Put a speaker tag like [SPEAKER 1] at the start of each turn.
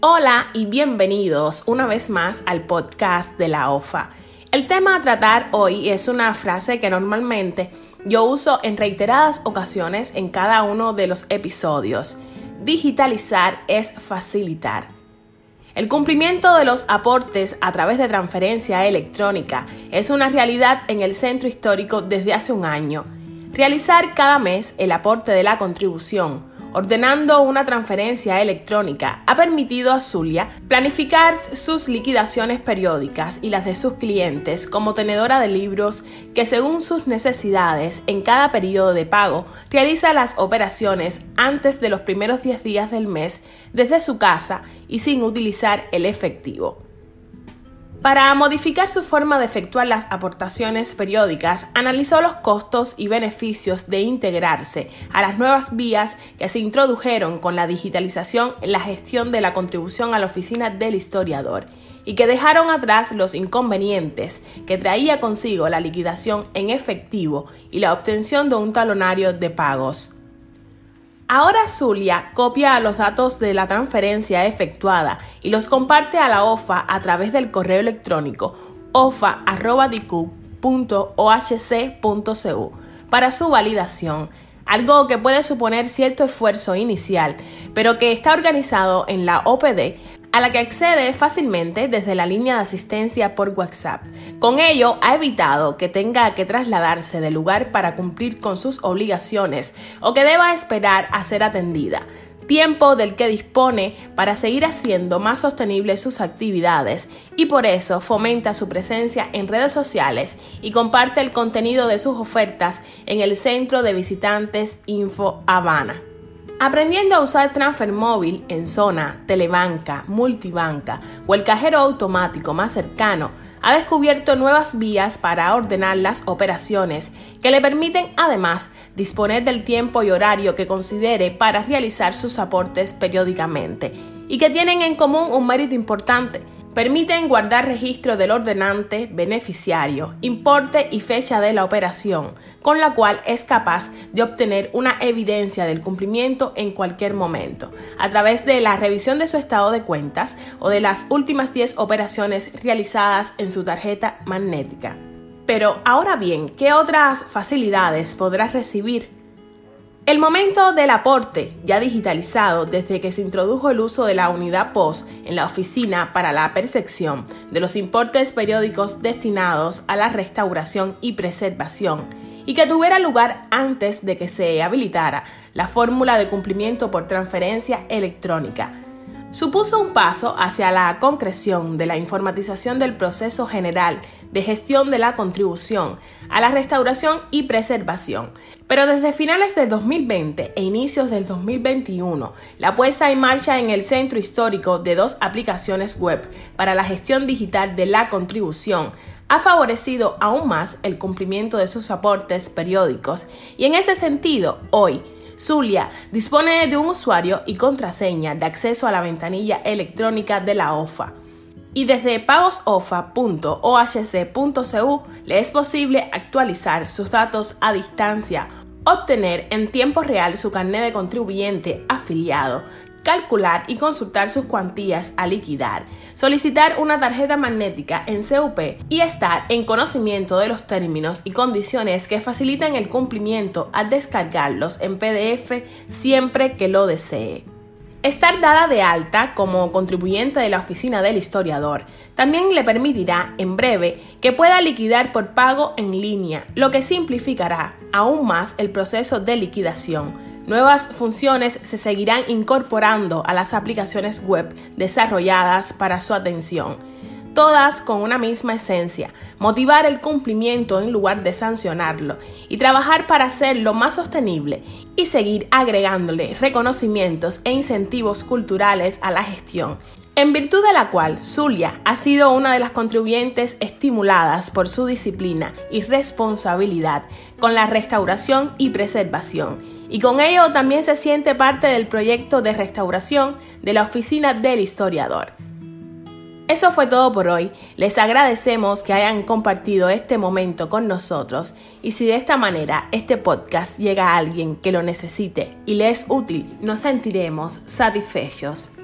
[SPEAKER 1] Hola y bienvenidos una vez más al podcast de la OFA. El tema a tratar hoy es una frase que normalmente yo uso en reiteradas ocasiones en cada uno de los episodios. Digitalizar es facilitar. El cumplimiento de los aportes a través de transferencia electrónica es una realidad en el centro histórico desde hace un año. Realizar cada mes el aporte de la contribución ordenando una transferencia electrónica, ha permitido a Zulia planificar sus liquidaciones periódicas y las de sus clientes como tenedora de libros que según sus necesidades en cada periodo de pago realiza las operaciones antes de los primeros 10 días del mes desde su casa y sin utilizar el efectivo. Para modificar su forma de efectuar las aportaciones periódicas, analizó los costos y beneficios de integrarse a las nuevas vías que se introdujeron con la digitalización en la gestión de la contribución a la oficina del historiador y que dejaron atrás los inconvenientes que traía consigo la liquidación en efectivo y la obtención de un talonario de pagos. Ahora Zulia copia los datos de la transferencia efectuada y los comparte a la OFA a través del correo electrónico ofa.dicu.ohc.cu para su validación, algo que puede suponer cierto esfuerzo inicial, pero que está organizado en la OPD a la que accede fácilmente desde la línea de asistencia por WhatsApp. Con ello ha evitado que tenga que trasladarse del lugar para cumplir con sus obligaciones o que deba esperar a ser atendida tiempo del que dispone para seguir haciendo más sostenibles sus actividades y por eso fomenta su presencia en redes sociales y comparte el contenido de sus ofertas en el Centro de Visitantes Info Habana. Aprendiendo a usar Transfer Móvil en zona, telebanca, multibanca o el cajero automático más cercano, ha descubierto nuevas vías para ordenar las operaciones que le permiten además disponer del tiempo y horario que considere para realizar sus aportes periódicamente y que tienen en común un mérito importante Permiten guardar registro del ordenante, beneficiario, importe y fecha de la operación, con la cual es capaz de obtener una evidencia del cumplimiento en cualquier momento, a través de la revisión de su estado de cuentas o de las últimas 10 operaciones realizadas en su tarjeta magnética. Pero ahora bien, ¿qué otras facilidades podrás recibir el momento del aporte, ya digitalizado desde que se introdujo el uso de la unidad POS en la oficina para la percepción de los importes periódicos destinados a la restauración y preservación, y que tuviera lugar antes de que se habilitara la fórmula de cumplimiento por transferencia electrónica supuso un paso hacia la concreción de la informatización del proceso general de gestión de la contribución a la restauración y preservación. Pero desde finales del 2020 e inicios del 2021, la puesta en marcha en el centro histórico de dos aplicaciones web para la gestión digital de la contribución ha favorecido aún más el cumplimiento de sus aportes periódicos y en ese sentido, hoy, Zulia dispone de un usuario y contraseña de acceso a la ventanilla electrónica de la OFA. Y desde pagosofa.ohc.cu le es posible actualizar sus datos a distancia, obtener en tiempo real su carnet de contribuyente afiliado, calcular y consultar sus cuantías a liquidar, solicitar una tarjeta magnética en CUP y estar en conocimiento de los términos y condiciones que facilitan el cumplimiento al descargarlos en PDF siempre que lo desee. Estar dada de alta como contribuyente de la oficina del historiador también le permitirá en breve que pueda liquidar por pago en línea, lo que simplificará aún más el proceso de liquidación Nuevas funciones se seguirán incorporando a las aplicaciones web desarrolladas para su atención, todas con una misma esencia, motivar el cumplimiento en lugar de sancionarlo y trabajar para hacerlo más sostenible y seguir agregándole reconocimientos e incentivos culturales a la gestión en virtud de la cual Zulia ha sido una de las contribuyentes estimuladas por su disciplina y responsabilidad con la restauración y preservación, y con ello también se siente parte del proyecto de restauración de la Oficina del Historiador. Eso fue todo por hoy. Les agradecemos que hayan compartido este momento con nosotros y si de esta manera este podcast llega a alguien que lo necesite y le es útil, nos sentiremos satisfechos.